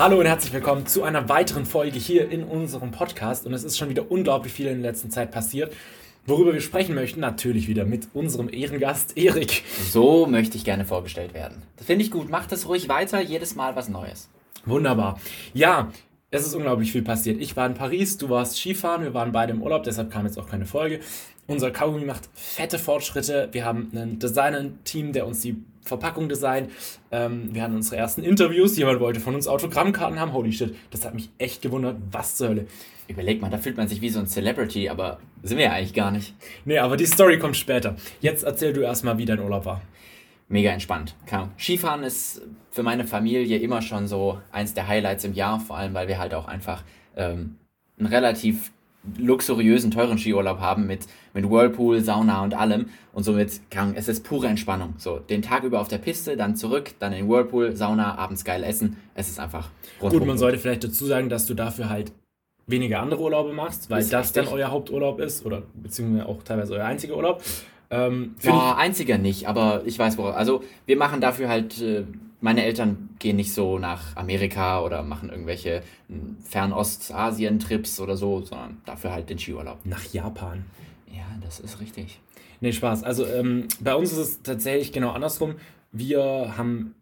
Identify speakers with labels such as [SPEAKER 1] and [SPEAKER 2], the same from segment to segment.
[SPEAKER 1] Hallo und herzlich willkommen zu einer weiteren Folge hier in unserem Podcast. Und es ist schon wieder unglaublich viel in der letzten Zeit passiert. Worüber wir sprechen möchten, natürlich wieder mit unserem Ehrengast Erik.
[SPEAKER 2] So möchte ich gerne vorgestellt werden. Das finde ich gut. Macht das ruhig weiter, jedes Mal was Neues.
[SPEAKER 1] Wunderbar. Ja, es ist unglaublich viel passiert. Ich war in Paris, du warst Skifahren, wir waren beide im Urlaub, deshalb kam jetzt auch keine Folge. Unser Kaugummi macht fette Fortschritte. Wir haben ein Designer-Team, der uns die Verpackung designt. Ähm, wir hatten unsere ersten Interviews. Jemand wollte von uns Autogrammkarten haben. Holy shit, das hat mich echt gewundert. Was zur Hölle.
[SPEAKER 2] Überleg mal, da fühlt man sich wie so ein Celebrity, aber sind wir ja eigentlich gar nicht.
[SPEAKER 1] Nee, aber die Story kommt später. Jetzt erzähl du erstmal, wie dein Urlaub war.
[SPEAKER 2] Mega entspannt. Kann. Skifahren ist für meine Familie immer schon so eins der Highlights im Jahr, vor allem weil wir halt auch einfach ähm, einen relativ luxuriösen, teuren Skiurlaub haben mit, mit Whirlpool, Sauna und allem. Und somit kann es ist pure Entspannung. So, den Tag über auf der Piste, dann zurück, dann in Whirlpool, Sauna, abends geil essen. Es ist einfach
[SPEAKER 1] Gut, man sollte vielleicht dazu sagen, dass du dafür halt weniger andere Urlaube machst, weil ist das richtig. dann euer Haupturlaub ist oder beziehungsweise auch teilweise euer einziger Urlaub.
[SPEAKER 2] Ähm, ja, einziger nicht, aber ich weiß worauf. Also wir machen dafür halt äh, meine Eltern gehen nicht so nach Amerika oder machen irgendwelche hm, Fernostasien-Trips oder so, sondern dafür halt den Skiurlaub.
[SPEAKER 1] Nach Japan.
[SPEAKER 2] Ja, das ist richtig.
[SPEAKER 1] Nee, Spaß. Also ähm, bei uns ist es tatsächlich genau andersrum. Wir haben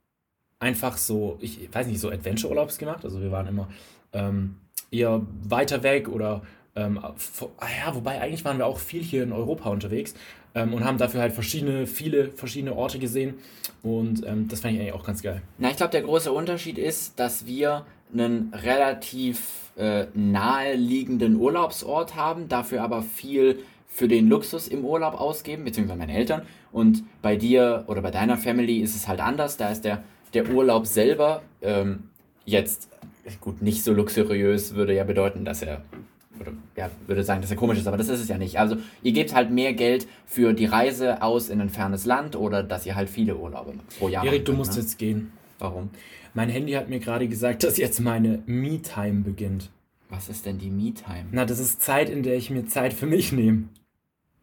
[SPEAKER 1] einfach so, ich weiß nicht, so Adventure-Urlaubs gemacht. Also wir waren immer ähm, eher weiter weg oder ähm, ja, wobei eigentlich waren wir auch viel hier in Europa unterwegs ähm, und haben dafür halt verschiedene, viele verschiedene Orte gesehen. Und ähm, das fand ich eigentlich auch ganz geil.
[SPEAKER 2] Na, ich glaube, der große Unterschied ist, dass wir einen relativ äh, naheliegenden Urlaubsort haben, dafür aber viel für den Luxus im Urlaub ausgeben, beziehungsweise meine Eltern. Und bei dir oder bei deiner Family ist es halt anders. Da ist der, der Urlaub selber ähm, jetzt, gut, nicht so luxuriös, würde ja bedeuten, dass er oder ja, würde sagen, dass er komisch ist, aber das ist es ja nicht. Also ihr gebt halt mehr Geld für die Reise aus in ein fernes Land oder dass ihr halt viele Urlaube pro Jahr
[SPEAKER 1] Erik, du musst ne? jetzt gehen.
[SPEAKER 2] Warum?
[SPEAKER 1] Mein Handy hat mir gerade gesagt, dass jetzt meine Me-Time beginnt.
[SPEAKER 2] Was ist denn die Me-Time?
[SPEAKER 1] Na, das ist Zeit, in der ich mir Zeit für mich nehme.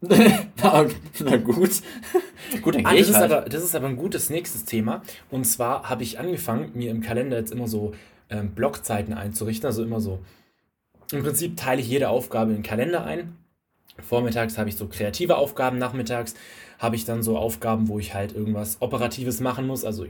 [SPEAKER 2] na, na, gut.
[SPEAKER 1] gut, ah, das, ist halt. aber, das ist aber ein gutes nächstes Thema. Und zwar habe ich angefangen, mir im Kalender jetzt immer so ähm, Blockzeiten einzurichten. Also immer so im Prinzip teile ich jede Aufgabe in den Kalender ein. Vormittags habe ich so kreative Aufgaben, nachmittags habe ich dann so Aufgaben, wo ich halt irgendwas Operatives machen muss. Also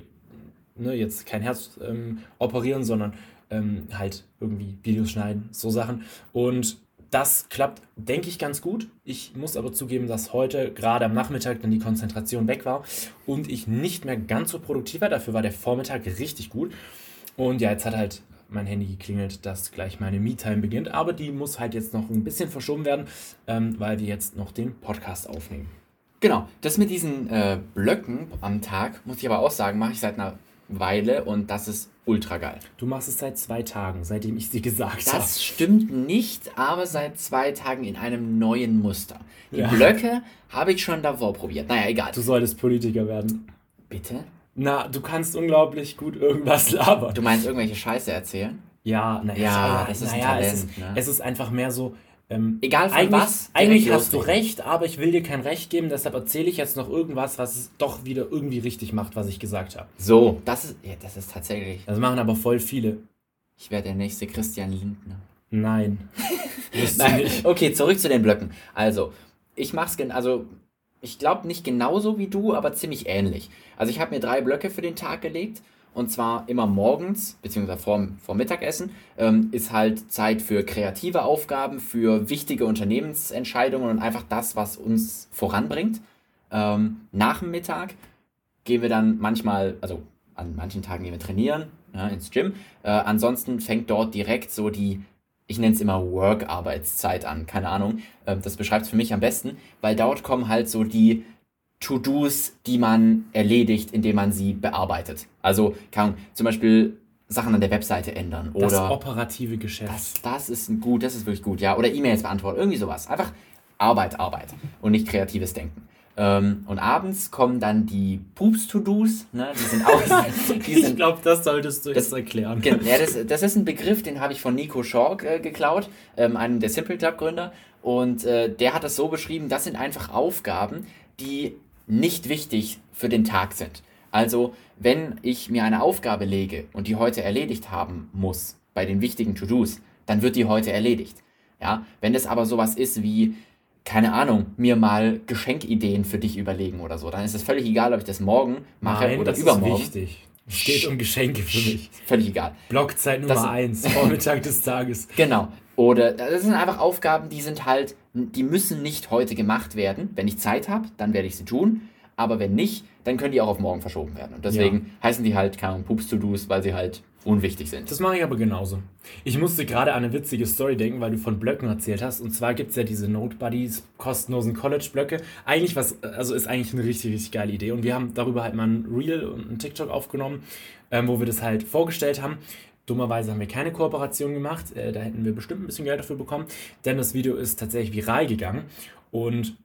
[SPEAKER 1] ne, jetzt kein Herz ähm, operieren, sondern ähm, halt irgendwie Videos schneiden, so Sachen. Und das klappt, denke ich, ganz gut. Ich muss aber zugeben, dass heute gerade am Nachmittag dann die Konzentration weg war und ich nicht mehr ganz so produktiv war. Dafür war der Vormittag richtig gut. Und ja, jetzt hat halt mein Handy geklingelt, dass gleich meine Me-Time beginnt. Aber die muss halt jetzt noch ein bisschen verschoben werden, ähm, weil wir jetzt noch den Podcast aufnehmen.
[SPEAKER 2] Genau, das mit diesen äh, Blöcken am Tag, muss ich aber auch sagen, mache ich seit einer Weile und das ist ultra geil.
[SPEAKER 1] Du machst es seit zwei Tagen, seitdem ich sie gesagt habe.
[SPEAKER 2] Das stimmt nicht, aber seit zwei Tagen in einem neuen Muster. Die ja. Blöcke habe ich schon davor probiert. Naja, egal.
[SPEAKER 1] Du solltest Politiker werden.
[SPEAKER 2] Bitte?
[SPEAKER 1] Na, du kannst unglaublich gut irgendwas labern.
[SPEAKER 2] Du meinst irgendwelche Scheiße erzählen?
[SPEAKER 1] Ja, naja, ja, das ist, naja, Talent, es, ist ne? es ist einfach mehr so. Ähm,
[SPEAKER 2] Egal von
[SPEAKER 1] eigentlich,
[SPEAKER 2] was.
[SPEAKER 1] Eigentlich hast du recht, aber ich will dir kein Recht geben, deshalb erzähle ich jetzt noch irgendwas, was es doch wieder irgendwie richtig macht, was ich gesagt habe.
[SPEAKER 2] So, das ist, ja, das ist tatsächlich.
[SPEAKER 1] Das machen aber voll viele.
[SPEAKER 2] Ich werde der nächste Christian Lindner.
[SPEAKER 1] Nein.
[SPEAKER 2] Nein. Okay, zurück zu den Blöcken. Also, ich mach's, also ich glaube nicht genauso wie du, aber ziemlich ähnlich. Also ich habe mir drei Blöcke für den Tag gelegt. Und zwar immer morgens, beziehungsweise vorm, vorm Mittagessen, ähm, ist halt Zeit für kreative Aufgaben, für wichtige Unternehmensentscheidungen und einfach das, was uns voranbringt. Ähm, nach dem Mittag gehen wir dann manchmal, also an manchen Tagen gehen wir trainieren, ja, ins Gym. Äh, ansonsten fängt dort direkt so die ich nenne es immer Work-Arbeitszeit an, keine Ahnung. Ähm, das beschreibt es für mich am besten, weil dort kommen halt so die To-Dos, die man erledigt, indem man sie bearbeitet. Also kann zum Beispiel Sachen an der Webseite ändern oder das
[SPEAKER 1] operative Geschäft.
[SPEAKER 2] Das, das ist gut, das ist wirklich gut, ja. Oder E-Mails beantworten, irgendwie sowas. Einfach Arbeit, Arbeit und nicht kreatives Denken. Ähm, und abends kommen dann die Pups-To-Dos. Ne? Die sind auch.
[SPEAKER 1] Die sind, ich glaube, das solltest du jetzt erklären.
[SPEAKER 2] Ja, das, das ist ein Begriff, den habe ich von Nico Schork äh, geklaut, ähm, einem der Simple Club-Gründer. Und äh, der hat das so beschrieben: das sind einfach Aufgaben, die nicht wichtig für den Tag sind. Also, wenn ich mir eine Aufgabe lege und die heute erledigt haben muss, bei den wichtigen To-Dos, dann wird die heute erledigt. Ja, wenn es aber sowas ist wie, keine Ahnung, mir mal Geschenkideen für dich überlegen oder so, dann ist es völlig egal, ob ich das morgen mache Nein, oder das übermorgen. Ist wichtig.
[SPEAKER 1] Es geht um Geschenke für mich.
[SPEAKER 2] Völlig egal.
[SPEAKER 1] Blockzeit Nummer 1, Vormittag des Tages.
[SPEAKER 2] Genau. Oder das sind einfach Aufgaben, die sind halt, die müssen nicht heute gemacht werden. Wenn ich Zeit habe, dann werde ich sie tun. Aber wenn nicht, dann können die auch auf morgen verschoben werden. Und deswegen ja. heißen die halt keine Pups-To-Dos, weil sie halt unwichtig sind.
[SPEAKER 1] Das mache ich aber genauso. Ich musste gerade an eine witzige Story denken, weil du von Blöcken erzählt hast. Und zwar gibt es ja diese Note Buddies, kostenlosen College-Blöcke. Eigentlich was, also ist eigentlich eine richtig, richtig geile Idee. Und wir haben darüber halt mal ein Reel und ein TikTok aufgenommen, ähm, wo wir das halt vorgestellt haben. Dummerweise haben wir keine Kooperation gemacht. Äh, da hätten wir bestimmt ein bisschen Geld dafür bekommen. Denn das Video ist tatsächlich viral gegangen. Und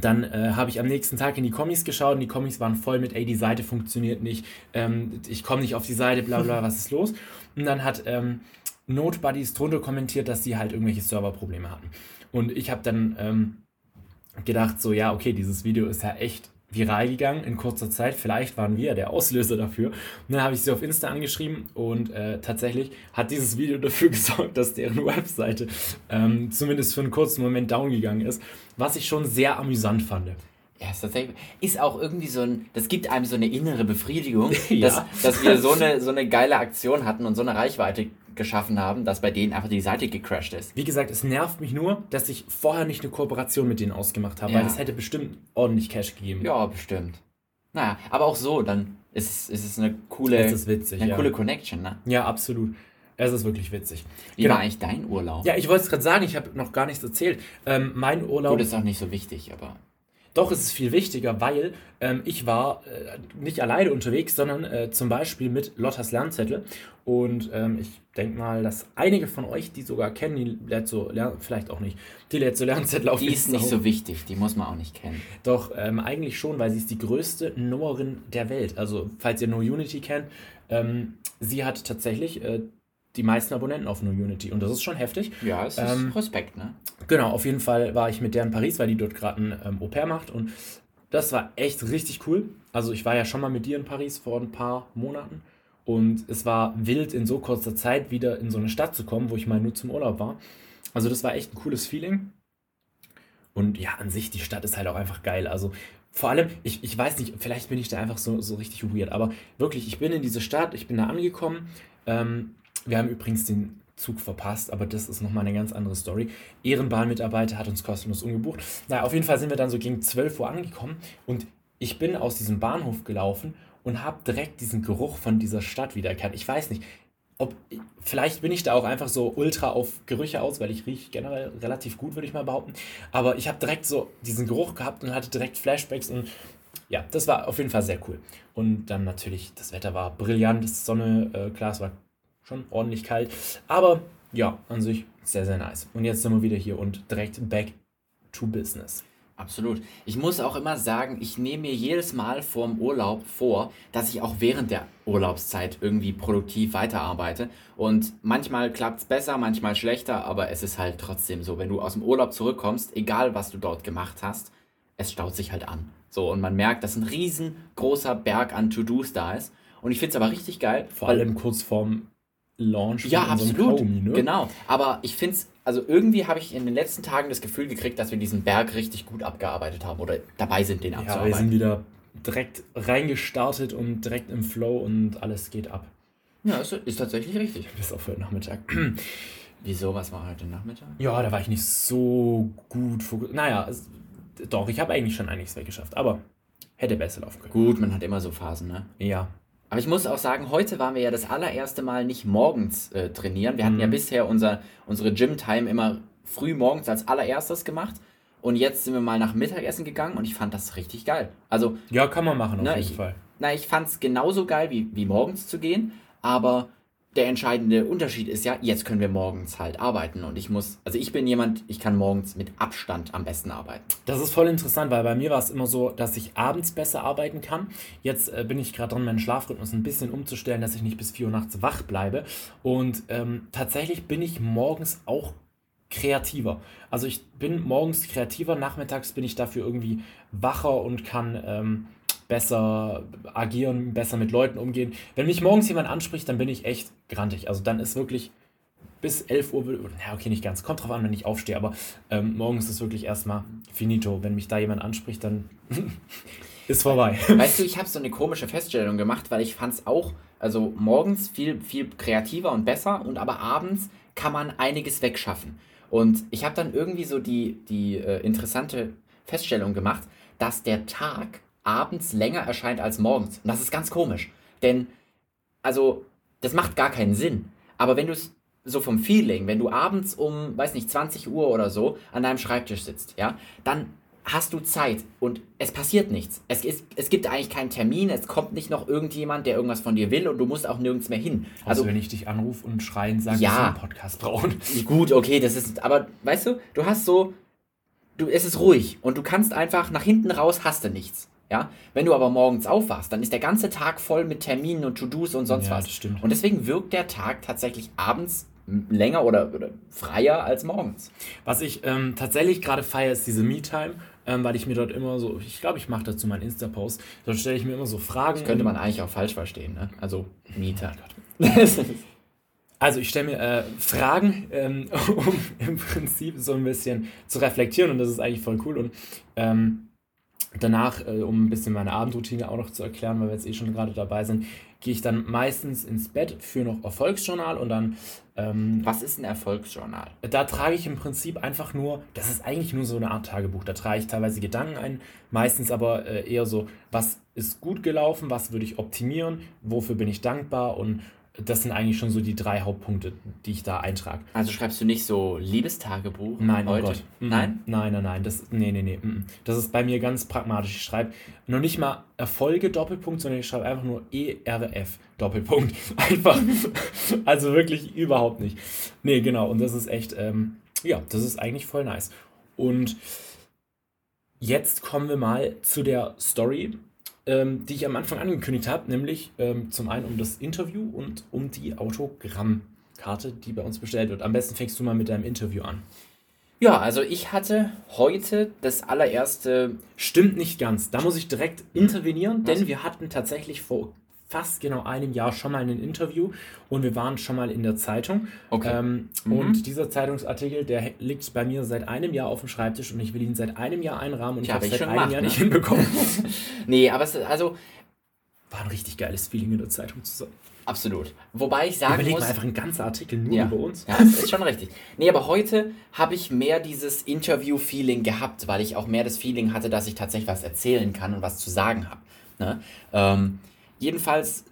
[SPEAKER 1] dann äh, habe ich am nächsten Tag in die Kommis geschaut und die Kommis waren voll mit, ey, die Seite funktioniert nicht, ähm, ich komme nicht auf die Seite, bla bla, was ist los? Und dann hat ähm, Notebuddies drunter kommentiert, dass sie halt irgendwelche Serverprobleme hatten. Und ich habe dann ähm, gedacht, so, ja, okay, dieses Video ist ja echt viral gegangen in kurzer Zeit. Vielleicht waren wir der Auslöser dafür. Und dann habe ich sie auf Insta angeschrieben und äh, tatsächlich hat dieses Video dafür gesorgt, dass deren Webseite ähm, zumindest für einen kurzen Moment down gegangen ist, was ich schon sehr amüsant fand.
[SPEAKER 2] Ja, ist tatsächlich. Ist auch irgendwie so ein. Das gibt einem so eine innere Befriedigung, ja. dass, dass wir so eine, so eine geile Aktion hatten und so eine Reichweite geschaffen haben, dass bei denen einfach die Seite gecrashed ist.
[SPEAKER 1] Wie gesagt, es nervt mich nur, dass ich vorher nicht eine Kooperation mit denen ausgemacht habe, ja. weil das hätte bestimmt ordentlich Cash gegeben.
[SPEAKER 2] Ja, bestimmt. Naja, aber auch so, dann ist, ist es eine coole, es ist witzig, eine ja. coole Connection, ne?
[SPEAKER 1] Ja, absolut. Es ist wirklich witzig.
[SPEAKER 2] Wie genau. war eigentlich dein Urlaub?
[SPEAKER 1] Ja, ich wollte es gerade sagen, ich habe noch gar nichts erzählt. Ähm, mein Urlaub.
[SPEAKER 2] Gut, ist auch nicht so wichtig, aber.
[SPEAKER 1] Doch, es ist viel wichtiger, weil ähm, ich war äh, nicht alleine unterwegs, sondern äh, zum Beispiel mit Lottas Lernzettel. Und ähm, ich denke mal, dass einige von euch die sogar kennen, die Letzo, vielleicht auch nicht, die Letzo Lernzettel auf
[SPEAKER 2] Die ist nicht so wichtig, die muss man auch nicht kennen.
[SPEAKER 1] Doch, ähm, eigentlich schon, weil sie ist die größte Nummerin der Welt. Also, falls ihr No Unity kennt, ähm, sie hat tatsächlich äh, die meisten Abonnenten auf No Unity und das ist schon heftig.
[SPEAKER 2] Ja, es ist ähm, Respekt, ne?
[SPEAKER 1] Genau, auf jeden Fall war ich mit der in Paris, weil die dort gerade ein ähm, Au pair macht und das war echt richtig cool. Also ich war ja schon mal mit dir in Paris vor ein paar Monaten und es war wild in so kurzer Zeit wieder in so eine Stadt zu kommen, wo ich mal nur zum Urlaub war. Also das war echt ein cooles Feeling. Und ja, an sich, die Stadt ist halt auch einfach geil. Also vor allem, ich, ich weiß nicht, vielleicht bin ich da einfach so, so richtig weird, aber wirklich, ich bin in diese Stadt, ich bin da angekommen. Ähm, wir haben übrigens den Zug verpasst, aber das ist nochmal eine ganz andere Story. Ehrenbahnmitarbeiter hat uns kostenlos umgebucht. Naja, auf jeden Fall sind wir dann so gegen 12 Uhr angekommen und ich bin aus diesem Bahnhof gelaufen und habe direkt diesen Geruch von dieser Stadt wiedererkannt. Ich weiß nicht, ob vielleicht bin ich da auch einfach so ultra auf Gerüche aus, weil ich rieche generell relativ gut, würde ich mal behaupten. Aber ich habe direkt so diesen Geruch gehabt und hatte direkt Flashbacks und ja, das war auf jeden Fall sehr cool. Und dann natürlich, das Wetter war brillant, die Sonne, äh, klar, es war schon ordentlich kalt. Aber ja, an sich sehr, sehr nice. Und jetzt sind wir wieder hier und direkt back to business.
[SPEAKER 2] Absolut. Ich muss auch immer sagen, ich nehme mir jedes Mal vorm Urlaub vor, dass ich auch während der Urlaubszeit irgendwie produktiv weiterarbeite. Und manchmal klappt es besser, manchmal schlechter, aber es ist halt trotzdem so, wenn du aus dem Urlaub zurückkommst, egal was du dort gemacht hast, es staut sich halt an. So, und man merkt, dass ein riesengroßer Berg an To-Dos da ist. Und ich finde es aber richtig geil.
[SPEAKER 1] Vor allem kurz vorm Launch
[SPEAKER 2] ja, absolut. Kaugummi, ne? Genau. Aber ich finde es, also irgendwie habe ich in den letzten Tagen das Gefühl gekriegt, dass wir diesen Berg richtig gut abgearbeitet haben oder dabei sind, den
[SPEAKER 1] abzuarbeiten. Ja, wir sind wieder direkt reingestartet und direkt im Flow und alles geht ab.
[SPEAKER 2] Ja, ist, ist tatsächlich richtig.
[SPEAKER 1] Bis auf heute Nachmittag.
[SPEAKER 2] Wieso, was war heute Nachmittag?
[SPEAKER 1] Ja, da war ich nicht so gut fokussiert. Naja, es, doch, ich habe eigentlich schon einiges weggeschafft, aber hätte besser laufen können.
[SPEAKER 2] Gut, man hat immer so Phasen, ne?
[SPEAKER 1] Ja.
[SPEAKER 2] Aber ich muss auch sagen, heute waren wir ja das allererste Mal nicht morgens äh, trainieren. Wir hatten ja mhm. bisher unser, unsere Gym-Time immer früh morgens als allererstes gemacht. Und jetzt sind wir mal nach Mittagessen gegangen und ich fand das richtig geil. Also.
[SPEAKER 1] Ja, kann man machen, auf
[SPEAKER 2] na,
[SPEAKER 1] jeden
[SPEAKER 2] ich,
[SPEAKER 1] Fall.
[SPEAKER 2] Na, ich fand es genauso geil wie, wie morgens zu gehen, aber der entscheidende Unterschied ist ja, jetzt können wir morgens halt arbeiten und ich muss, also ich bin jemand, ich kann morgens mit Abstand am besten arbeiten.
[SPEAKER 1] Das ist voll interessant, weil bei mir war es immer so, dass ich abends besser arbeiten kann. Jetzt äh, bin ich gerade dran, meinen Schlafrhythmus ein bisschen umzustellen, dass ich nicht bis 4 Uhr nachts wach bleibe. Und ähm, tatsächlich bin ich morgens auch kreativer. Also ich bin morgens kreativer, nachmittags bin ich dafür irgendwie wacher und kann ähm, besser agieren, besser mit Leuten umgehen. Wenn mich morgens jemand anspricht, dann bin ich echt grantig. Also dann ist wirklich bis 11 Uhr, ja okay, nicht ganz, kommt drauf an, wenn ich aufstehe, aber ähm, morgens ist es wirklich erstmal finito. Wenn mich da jemand anspricht, dann ist vorbei.
[SPEAKER 2] Weißt du, ich habe so eine komische Feststellung gemacht, weil ich fand es auch, also morgens viel, viel kreativer und besser und aber abends kann man einiges wegschaffen. Und ich habe dann irgendwie so die, die äh, interessante Feststellung gemacht, dass der Tag abends länger erscheint als morgens. Und das ist ganz komisch. Denn, also, das macht gar keinen Sinn. Aber wenn du es so vom Feeling, wenn du abends um, weiß nicht, 20 Uhr oder so an deinem Schreibtisch sitzt, ja, dann hast du Zeit und es passiert nichts. Es, ist, es gibt eigentlich keinen Termin, es kommt nicht noch irgendjemand, der irgendwas von dir will und du musst auch nirgends mehr hin.
[SPEAKER 1] Also, also wenn ich dich anrufe und schreien sage, ja, dass wir einen Podcast brauchen.
[SPEAKER 2] Gut, okay, das ist, aber weißt du, du hast so, du, es ist ruhig und du kannst einfach nach hinten raus, hast du nichts. Ja? Wenn du aber morgens aufwachst, dann ist der ganze Tag voll mit Terminen und To-Dos und sonst ja, was. Das stimmt. Und deswegen wirkt der Tag tatsächlich abends länger oder, oder freier als morgens.
[SPEAKER 1] Was ich ähm, tatsächlich gerade feiere, ist diese Me-Time. Ähm, weil ich mir dort immer so, ich glaube, ich mache dazu meinen Insta-Post, dort stelle ich mir immer so Fragen. Das
[SPEAKER 2] könnte man eigentlich auch falsch verstehen, ne? Also Mieter.
[SPEAKER 1] Oh also ich stelle mir äh, Fragen, ähm, um im Prinzip so ein bisschen zu reflektieren und das ist eigentlich voll cool und ähm, danach, äh, um ein bisschen meine Abendroutine auch noch zu erklären, weil wir jetzt eh schon gerade dabei sind, gehe ich dann meistens ins Bett für noch Erfolgsjournal und dann.
[SPEAKER 2] Ähm, Was ist ein Erfolgsjournal?
[SPEAKER 1] Da trage ich im Prinzip einfach nur, das ist eigentlich nur so eine Art Tagebuch. Da trage ich teilweise Gedanken ein, meistens aber äh, eher so, was ist gut gelaufen, was würde ich optimieren, wofür bin ich dankbar und das sind eigentlich schon so die drei Hauptpunkte, die ich da eintrage.
[SPEAKER 2] Also schreibst du nicht so Liebestagebuch?
[SPEAKER 1] Nein,
[SPEAKER 2] oh heute?
[SPEAKER 1] oh Gott. Nein? Nein, nein, nein. Das, nee, nee, nee. Das ist bei mir ganz pragmatisch. Ich schreibe noch nicht mal Erfolge Doppelpunkt, sondern ich schreibe einfach nur ERF Doppelpunkt. Einfach. also wirklich überhaupt nicht. Nee, genau. Und das ist echt, ähm, ja, das ist eigentlich voll nice. Und jetzt kommen wir mal zu der Story ähm, die ich am Anfang angekündigt habe, nämlich ähm, zum einen um das Interview und um die Autogrammkarte, die bei uns bestellt wird. Am besten fängst du mal mit deinem Interview an.
[SPEAKER 2] Ja, also ich hatte heute das allererste.
[SPEAKER 1] Stimmt nicht ganz. Da muss ich direkt intervenieren, denn wir hatten tatsächlich vor fast genau einem Jahr schon mal ein Interview und wir waren schon mal in der Zeitung. Okay. Ähm, mhm. Und dieser Zeitungsartikel, der liegt bei mir seit einem Jahr auf dem Schreibtisch und ich will ihn seit einem Jahr einrahmen und ich habe es seit einem gemacht, Jahr
[SPEAKER 2] ne? nicht hinbekommen. nee, aber es ist also.
[SPEAKER 1] War ein richtig geiles Feeling in der Zeitung zu sein.
[SPEAKER 2] Absolut. Wobei ich sagen
[SPEAKER 1] Überleg muss... mal einfach einen ganzen Artikel nur
[SPEAKER 2] ja.
[SPEAKER 1] über uns.
[SPEAKER 2] Ja, das ist schon richtig. Nee, aber heute habe ich mehr dieses Interview-Feeling gehabt, weil ich auch mehr das Feeling hatte, dass ich tatsächlich was erzählen kann und was zu sagen habe. Ne? Ähm, Jedenfalls,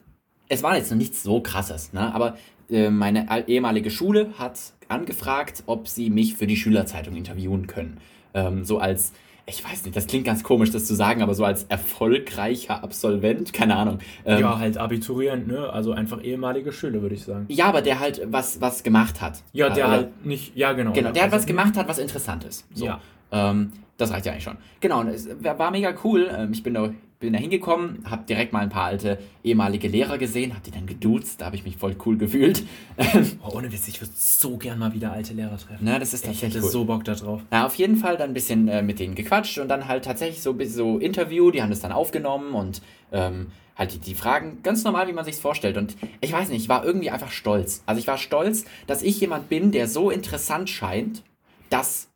[SPEAKER 2] es war jetzt noch nichts so krasses, ne? aber äh, meine ehemalige Schule hat angefragt, ob sie mich für die Schülerzeitung interviewen können. Ähm, so als, ich weiß nicht, das klingt ganz komisch, das zu sagen, aber so als erfolgreicher Absolvent, keine Ahnung.
[SPEAKER 1] Ähm, ja, halt Abiturient, ne? Also einfach ehemalige Schüler, würde ich sagen.
[SPEAKER 2] Ja, aber der halt was, was gemacht hat.
[SPEAKER 1] Ja, der äh, halt nicht, ja, genau.
[SPEAKER 2] Genau, der hat was gemacht hat, was interessant ist. So. Ja. Ähm, das reicht ja eigentlich schon. Genau, und es war mega cool. Ähm, ich bin da bin da hingekommen, habe direkt mal ein paar alte ehemalige Lehrer gesehen, habe die dann geduzt, da habe ich mich voll cool gefühlt.
[SPEAKER 1] oh, ohne Witz, ich würde so gern mal wieder alte Lehrer treffen.
[SPEAKER 2] Na, das ist
[SPEAKER 1] tatsächlich Ich hätte cool. so Bock da drauf.
[SPEAKER 2] Na, auf jeden Fall dann ein bisschen äh, mit denen gequatscht und dann halt tatsächlich so ein so Interview, die haben das dann aufgenommen und ähm, halt die, die Fragen ganz normal, wie man sich vorstellt. Und ich weiß nicht, ich war irgendwie einfach stolz. Also ich war stolz, dass ich jemand bin, der so interessant scheint, dass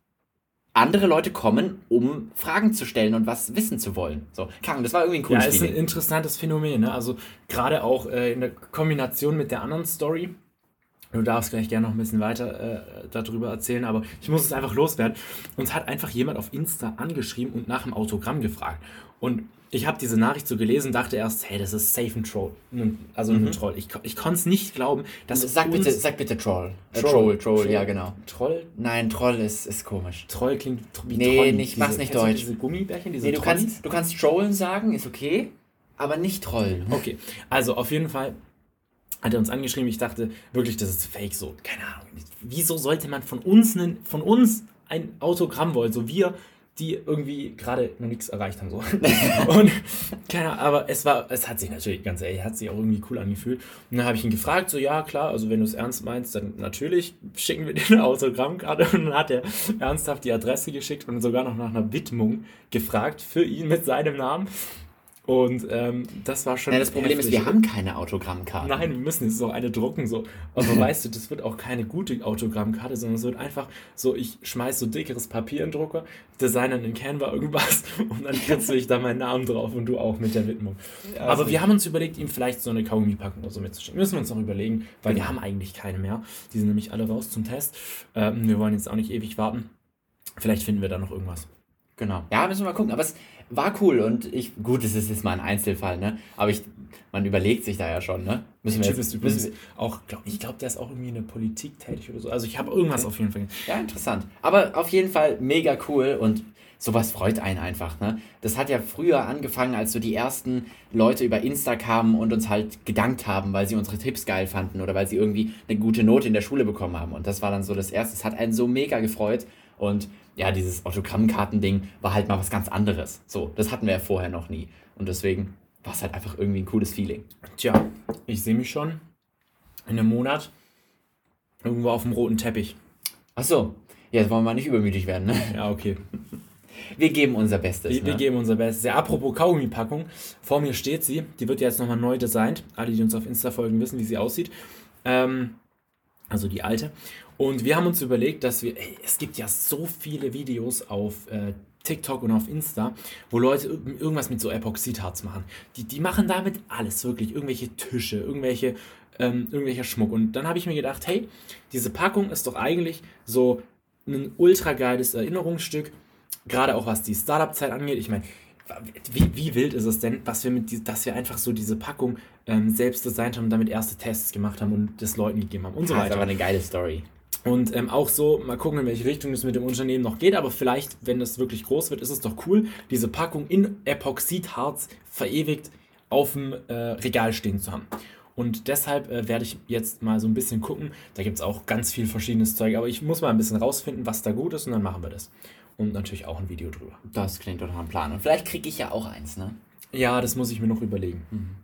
[SPEAKER 2] andere Leute kommen, um Fragen zu stellen und was wissen zu wollen. So, Kang, das war irgendwie ein
[SPEAKER 1] cooles Ja, ist ein interessantes Phänomen. Ne? Also gerade auch äh, in der Kombination mit der anderen Story. Du darfst gleich gerne noch ein bisschen weiter äh, darüber erzählen, aber ich muss es einfach loswerden. Uns hat einfach jemand auf Insta angeschrieben und nach dem Autogramm gefragt. Und ich habe diese Nachricht so gelesen, dachte erst, hey, das ist safe ein Troll. Also mhm. ein Troll. Ich, ich konnte es nicht glauben, dass
[SPEAKER 2] sag bitte, sag bitte Troll.
[SPEAKER 1] Äh, Troll. Troll, Troll,
[SPEAKER 2] Troll, ja genau.
[SPEAKER 1] Troll?
[SPEAKER 2] Nein, Troll ist, ist komisch.
[SPEAKER 1] Troll klingt
[SPEAKER 2] wie Nee, Troll. nicht, mach's nicht deutsch.
[SPEAKER 1] Diese Gummibärchen, diese
[SPEAKER 2] nee, du kannst, du kannst Trollen sagen, ist okay, aber nicht Trollen.
[SPEAKER 1] Okay, also auf jeden Fall hat er uns angeschrieben. Ich dachte wirklich, das ist fake so. Keine Ahnung. Wieso sollte man von uns, von uns ein Autogramm wollen? So wir die irgendwie gerade noch nichts erreicht haben. So. und keine Ahnung, aber es war, es hat sich natürlich, ganz ehrlich, hat sich auch irgendwie cool angefühlt. Und dann habe ich ihn gefragt, so ja, klar, also wenn du es ernst meinst, dann natürlich schicken wir dir eine Autogrammkarte. Und dann hat er ernsthaft die Adresse geschickt und sogar noch nach einer Widmung gefragt für ihn mit seinem Namen. Und ähm, das war schon.
[SPEAKER 2] Ja, das Problem heftig. ist, wir haben keine Autogrammkarte.
[SPEAKER 1] Nein, wir müssen jetzt so eine drucken. So. Aber weißt du, das wird auch keine gute Autogrammkarte, sondern es wird einfach so, ich schmeiß so dickeres Papier in den Drucker, designern in Canva irgendwas und dann kritzel ich da meinen Namen drauf und du auch mit der Widmung. Ja, Aber wir haben uns überlegt, ihm vielleicht so eine Kaugummi-Packung oder so mitzuschicken. Müssen wir uns noch überlegen, weil genau. wir haben eigentlich keine mehr. Die sind nämlich alle raus zum Test. Ähm, wir wollen jetzt auch nicht ewig warten. Vielleicht finden wir da noch irgendwas.
[SPEAKER 2] Genau. Ja, müssen wir mal gucken. Aber es war cool und ich, gut, es ist jetzt mal ein Einzelfall, ne? Aber ich, man überlegt sich da ja schon, ne?
[SPEAKER 1] Müssen wir jetzt, übrigens wir, auch, glaub, ich glaube, der ist auch irgendwie in der Politik tätig oder so. Also ich habe irgendwas okay. auf jeden Fall.
[SPEAKER 2] Ja, interessant. Aber auf jeden Fall mega cool und sowas freut einen einfach, ne? Das hat ja früher angefangen, als so die ersten Leute über Insta kamen und uns halt gedankt haben, weil sie unsere Tipps geil fanden oder weil sie irgendwie eine gute Note in der Schule bekommen haben. Und das war dann so das erste. Es hat einen so mega gefreut und ja, dieses Autogrammkartending war halt mal was ganz anderes. So, das hatten wir ja vorher noch nie. Und deswegen war es halt einfach irgendwie ein cooles Feeling.
[SPEAKER 1] Tja, ich sehe mich schon in einem Monat irgendwo auf dem roten Teppich.
[SPEAKER 2] Ach so, jetzt wollen wir mal nicht übermütig werden, ne?
[SPEAKER 1] Ja, okay.
[SPEAKER 2] Wir geben unser Bestes.
[SPEAKER 1] Wir, ne? wir geben unser Bestes. Ja, apropos Kaugummi-Packung, vor mir steht sie. Die wird jetzt nochmal neu designt. Alle, die uns auf Insta folgen, wissen, wie sie aussieht. Ähm, also die alte. Und wir haben uns überlegt, dass wir, ey, es gibt ja so viele Videos auf äh, TikTok und auf Insta, wo Leute irgendwas mit so Epoxidharz machen. Die, die machen damit alles, wirklich. Irgendwelche Tische, irgendwelche, ähm, irgendwelcher Schmuck. Und dann habe ich mir gedacht, hey, diese Packung ist doch eigentlich so ein ultra geiles Erinnerungsstück, gerade auch was die Startup-Zeit angeht. Ich meine, wie, wie wild ist es denn, was wir mit die, dass wir einfach so diese Packung ähm, selbst designt haben und damit erste Tests gemacht haben und das Leuten gegeben haben und so
[SPEAKER 2] weiter. Das ist aber eine geile Story.
[SPEAKER 1] Und ähm, auch so, mal gucken, in welche Richtung es mit dem Unternehmen noch geht, aber vielleicht, wenn das wirklich groß wird, ist es doch cool, diese Packung in Epoxidharz verewigt auf dem äh, Regal stehen zu haben. Und deshalb äh, werde ich jetzt mal so ein bisschen gucken. Da gibt es auch ganz viel verschiedenes Zeug, aber ich muss mal ein bisschen rausfinden, was da gut ist und dann machen wir das. Und natürlich auch ein Video drüber.
[SPEAKER 2] Das klingt doch nach einem Plan. Und vielleicht kriege ich ja auch eins, ne?
[SPEAKER 1] Ja, das muss ich mir noch überlegen. Mhm.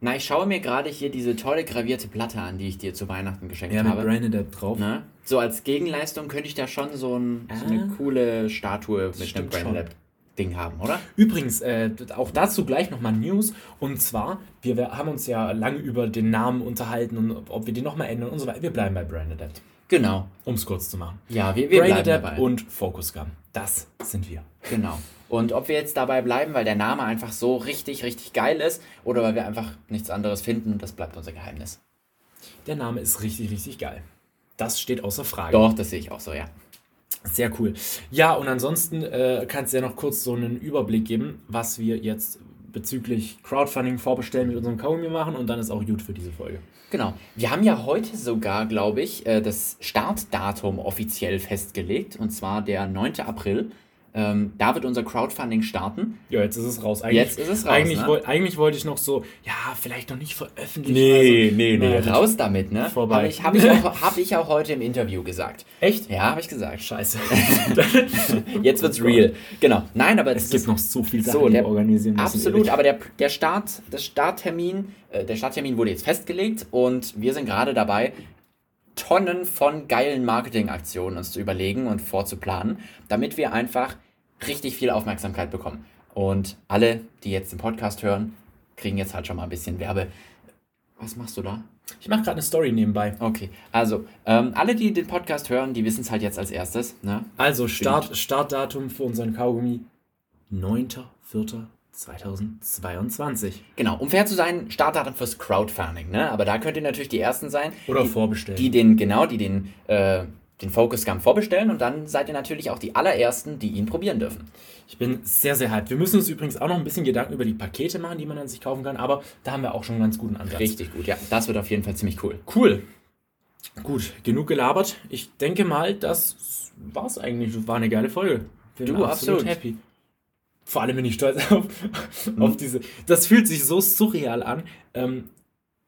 [SPEAKER 2] Na, ich schaue mir gerade hier diese tolle gravierte Platte an, die ich dir zu Weihnachten geschenkt ja, habe. Ja, mit Branded drauf. Na? So als Gegenleistung könnte ich da schon so, ein, ah, so eine ah. coole Statue mit einem Branded Ding haben, oder?
[SPEAKER 1] Übrigens, äh, auch dazu gleich nochmal News. Und zwar, wir, haben uns ja lange über den Namen unterhalten und ob wir den nochmal ändern und so weiter. Wir bleiben bei Branded
[SPEAKER 2] Genau.
[SPEAKER 1] Um es kurz zu machen.
[SPEAKER 2] Ja, wir, wir
[SPEAKER 1] bleiben dabei. und Focus Gum. Das sind wir.
[SPEAKER 2] Genau. Und ob wir jetzt dabei bleiben, weil der Name einfach so richtig, richtig geil ist oder weil wir einfach nichts anderes finden, das bleibt unser Geheimnis.
[SPEAKER 1] Der Name ist richtig, richtig geil. Das steht außer Frage.
[SPEAKER 2] Doch, das sehe ich auch so, ja.
[SPEAKER 1] Sehr cool. Ja, und ansonsten äh, kannst du ja noch kurz so einen Überblick geben, was wir jetzt bezüglich Crowdfunding vorbestellen mit unserem Kaugummi machen und dann ist auch gut für diese Folge.
[SPEAKER 2] Genau. Wir haben ja heute sogar, glaube ich, äh, das Startdatum offiziell festgelegt und zwar der 9. April. Ähm, da wird unser Crowdfunding starten.
[SPEAKER 1] Ja, jetzt ist es raus.
[SPEAKER 2] Eigentlich, jetzt ist es raus.
[SPEAKER 1] Eigentlich, ne? woll, eigentlich wollte ich noch so, ja, vielleicht noch nicht veröffentlichen.
[SPEAKER 2] Nee, also, nee, nee. Raus damit, ne? Vorbei. Habe ich, hab ich, auch, hab ich auch heute im Interview gesagt.
[SPEAKER 1] Echt?
[SPEAKER 2] Ja, habe ich gesagt.
[SPEAKER 1] Scheiße.
[SPEAKER 2] jetzt wird's real. Genau. Nein, aber
[SPEAKER 1] es gibt noch so viel Sachen,
[SPEAKER 2] so, der, die organisieren müssen. Absolut, aber der, der Start, das Starttermin, äh, der Starttermin wurde jetzt festgelegt und wir sind gerade dabei, Tonnen von geilen Marketingaktionen uns zu überlegen und vorzuplanen, damit wir einfach richtig viel Aufmerksamkeit bekommen. Und alle, die jetzt den Podcast hören, kriegen jetzt halt schon mal ein bisschen Werbe. Was machst du da?
[SPEAKER 1] Ich mache gerade eine Story nebenbei.
[SPEAKER 2] Okay, also ähm, alle, die den Podcast hören, die wissen es halt jetzt als erstes. Ne?
[SPEAKER 1] Also Start, Startdatum für unseren Kaugummi 9.4. 2022.
[SPEAKER 2] Genau, um fair zu sein, Startdatum fürs Crowdfunding, ne? Aber da könnt ihr natürlich die ersten sein.
[SPEAKER 1] Oder
[SPEAKER 2] die,
[SPEAKER 1] vorbestellen.
[SPEAKER 2] Die den, genau, die den, äh, den Focus Gum vorbestellen und dann seid ihr natürlich auch die allerersten, die ihn probieren dürfen.
[SPEAKER 1] Ich bin sehr, sehr hyped. Wir müssen uns übrigens auch noch ein bisschen Gedanken über die Pakete machen, die man an sich kaufen kann, aber da haben wir auch schon einen ganz guten Ansatz.
[SPEAKER 2] Richtig gut, ja. Das wird auf jeden Fall ziemlich cool.
[SPEAKER 1] Cool. Gut, genug gelabert. Ich denke mal, das war's eigentlich. War eine geile Folge.
[SPEAKER 2] Wir du, absolut. absolut
[SPEAKER 1] happy. Vor allem bin ich stolz auf, mhm. auf diese. Das fühlt sich so surreal an. Ähm,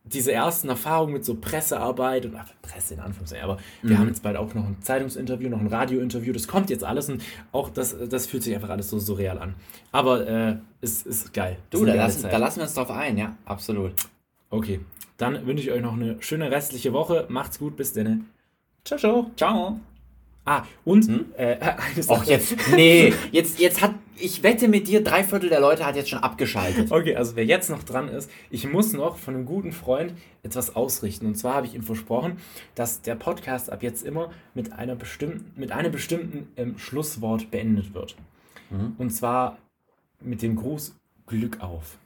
[SPEAKER 1] diese ersten Erfahrungen mit so Pressearbeit und ach, Presse in Anführungszeichen, aber mhm. wir haben jetzt bald auch noch ein Zeitungsinterview, noch ein Radiointerview, das kommt jetzt alles und auch das, das fühlt sich einfach alles so surreal an. Aber äh, es ist geil.
[SPEAKER 2] Du, da lassen, da lassen wir uns drauf ein, ja, absolut.
[SPEAKER 1] Okay, dann wünsche ich euch noch eine schöne restliche Woche. Macht's gut, bis dann.
[SPEAKER 2] Ciao, ciao. Ciao.
[SPEAKER 1] Ah, und hm? äh,
[SPEAKER 2] Och, jetzt, nee, jetzt, jetzt hat, ich wette mit dir, drei Viertel der Leute hat jetzt schon abgeschaltet.
[SPEAKER 1] Okay, also wer jetzt noch dran ist, ich muss noch von einem guten Freund etwas ausrichten. Und zwar habe ich ihm versprochen, dass der Podcast ab jetzt immer mit, einer bestimmten, mit einem bestimmten ähm, Schlusswort beendet wird. Mhm. Und zwar mit dem Gruß Glück auf.